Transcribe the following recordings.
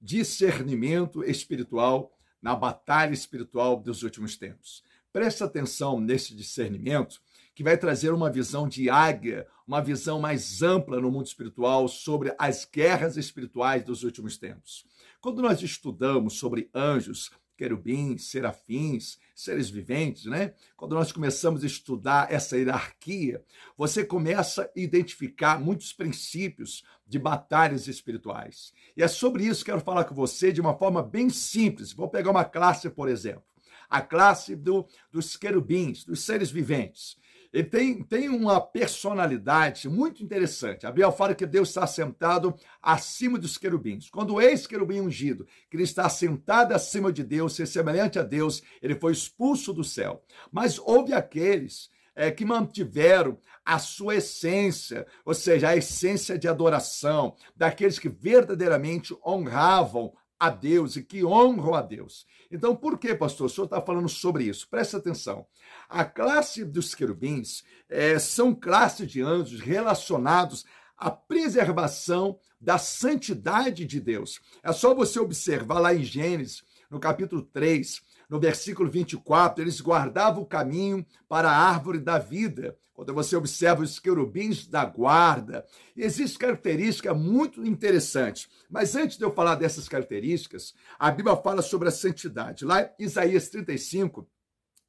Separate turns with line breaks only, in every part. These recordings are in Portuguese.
discernimento espiritual na batalha espiritual dos últimos tempos. Preste atenção nesse discernimento, que vai trazer uma visão de águia, uma visão mais ampla no mundo espiritual sobre as guerras espirituais dos últimos tempos. Quando nós estudamos sobre anjos, querubins, serafins, seres viventes, né? Quando nós começamos a estudar essa hierarquia, você começa a identificar muitos princípios de batalhas espirituais. E é sobre isso que eu quero falar com você de uma forma bem simples. Vou pegar uma classe, por exemplo, a classe do, dos querubins, dos seres viventes. Ele tem, tem uma personalidade muito interessante. A Bíblia fala que Deus está sentado acima dos querubins. Quando o ex-querubim ungido, que ele está sentado acima de Deus, ser semelhante a Deus, ele foi expulso do céu. Mas houve aqueles é, que mantiveram a sua essência, ou seja, a essência de adoração, daqueles que verdadeiramente honravam a Deus e que honram a Deus. Então, por que, pastor? O senhor está falando sobre isso. Presta atenção. A classe dos querubins é, são classes de anjos relacionados à preservação da santidade de Deus. É só você observar lá em Gênesis, no capítulo 3, no versículo 24, eles guardavam o caminho para a árvore da vida. Quando você observa os querubins da guarda, existe característica muito interessante. Mas antes de eu falar dessas características, a Bíblia fala sobre a santidade. Lá em Isaías 35,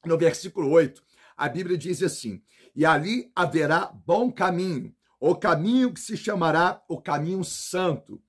no versículo 8, a Bíblia diz assim: E ali haverá bom caminho, o caminho que se chamará o caminho santo.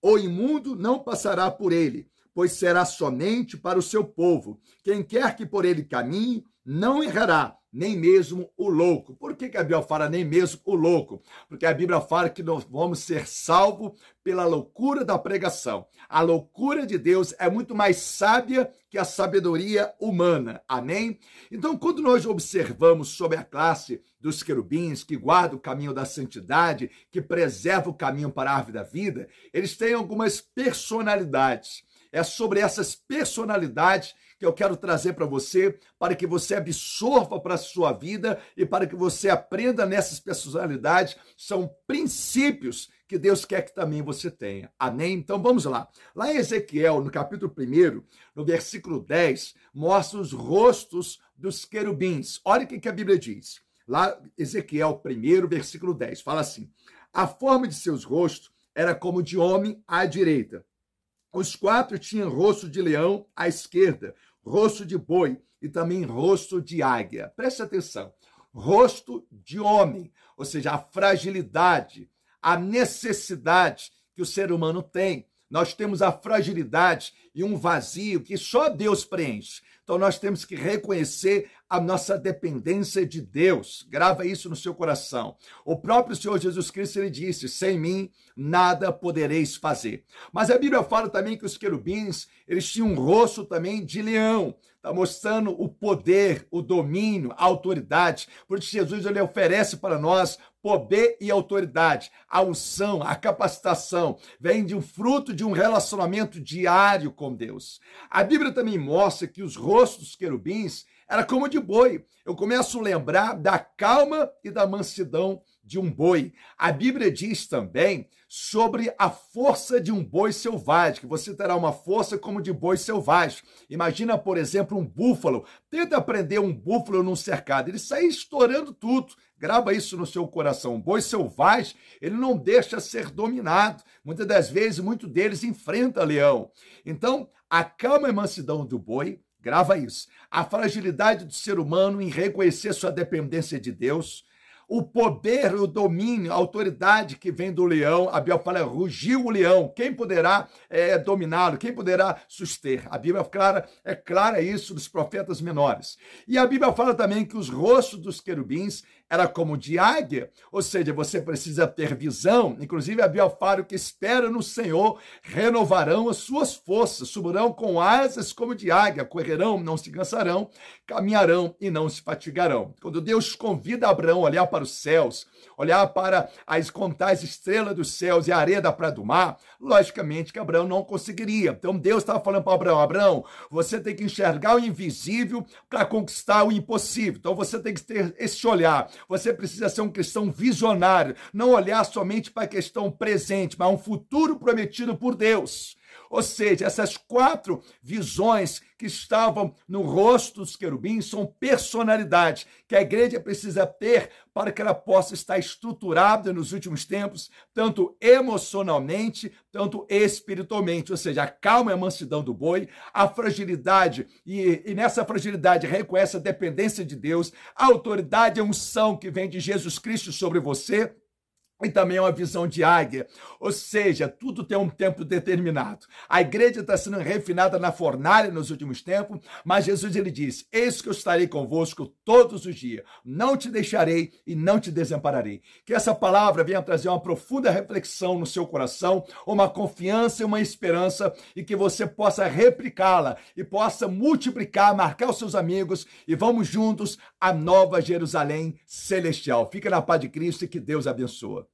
O imundo não passará por ele, pois será somente para o seu povo. Quem quer que por ele caminhe, não errará, nem mesmo o louco. Por que, que a Bíblia fala nem mesmo o louco? Porque a Bíblia fala que nós vamos ser salvos pela loucura da pregação. A loucura de Deus é muito mais sábia que a sabedoria humana. Amém? Então, quando nós observamos sobre a classe dos querubins que guarda o caminho da santidade, que preserva o caminho para a árvore da vida, eles têm algumas personalidades. É sobre essas personalidades que eu quero trazer para você, para que você absorva para a sua vida e para que você aprenda nessas personalidades. São princípios que Deus quer que também você tenha. Amém? Então vamos lá. Lá em Ezequiel, no capítulo 1, no versículo 10, mostra os rostos dos querubins. Olha o que a Bíblia diz. Lá, Ezequiel 1, versículo 10, fala assim: A forma de seus rostos era como de homem à direita os quatro tinham rosto de leão à esquerda, rosto de boi e também rosto de águia. Preste atenção. Rosto de homem, ou seja, a fragilidade, a necessidade que o ser humano tem. Nós temos a fragilidade e um vazio que só Deus preenche. Então nós temos que reconhecer a nossa dependência de Deus. Grava isso no seu coração. O próprio Senhor Jesus Cristo ele disse: "Sem mim nada podereis fazer". Mas a Bíblia fala também que os querubins, eles tinham um rosto também de leão. Está mostrando o poder, o domínio, a autoridade. Por isso Jesus ele oferece para nós poder e autoridade, a unção, a capacitação, vem de um fruto de um relacionamento diário com Deus. A Bíblia também mostra que os rostos dos querubins era como de boi. Eu começo a lembrar da calma e da mansidão de um boi. A Bíblia diz também sobre a força de um boi selvagem, que você terá uma força como de boi selvagem. Imagina, por exemplo, um búfalo. Tenta prender um búfalo num cercado, ele sai estourando tudo. Grava isso no seu coração. Um boi selvagem, ele não deixa ser dominado. Muitas das vezes, muito deles enfrenta leão. Então, a calma e mansidão do boi, grava isso. A fragilidade do ser humano em reconhecer sua dependência de Deus, o poder, o domínio, a autoridade que vem do leão. A Bíblia fala, rugiu o leão. Quem poderá é, dominá-lo? Quem poderá suster? A Bíblia é clara, é clara isso dos profetas menores. E a Bíblia fala também que os rostos dos querubins era como de águia, ou seja, você precisa ter visão. Inclusive, a Bíblia fala que espera no Senhor, renovarão as suas forças, subirão com asas como de águia, correrão, não se cansarão, caminharão e não se fatigarão. Quando Deus convida Abraão a olhar para os céus, olhar para as contar as estrelas dos céus e a areia da praia do mar, logicamente que Abraão não conseguiria. Então Deus estava falando para Abraão: Abraão, você tem que enxergar o invisível para conquistar o impossível. Então você tem que ter esse olhar. Você precisa ser um cristão visionário, não olhar somente para a questão presente, mas um futuro prometido por Deus. Ou seja, essas quatro visões que estavam no rosto dos querubins são personalidades que a igreja precisa ter para que ela possa estar estruturada nos últimos tempos, tanto emocionalmente, tanto espiritualmente. Ou seja, a calma e a mansidão do boi, a fragilidade, e, e nessa fragilidade reconhece a dependência de Deus, a autoridade e a unção que vem de Jesus Cristo sobre você e também é uma visão de águia, ou seja, tudo tem um tempo determinado. A igreja está sendo refinada na fornalha nos últimos tempos, mas Jesus ele diz: Eis que eu estarei convosco todos os dias, não te deixarei e não te desampararei. Que essa palavra venha trazer uma profunda reflexão no seu coração, uma confiança e uma esperança, e que você possa replicá-la e possa multiplicar, marcar os seus amigos e vamos juntos à nova Jerusalém celestial. Fica na paz de Cristo e que Deus abençoe.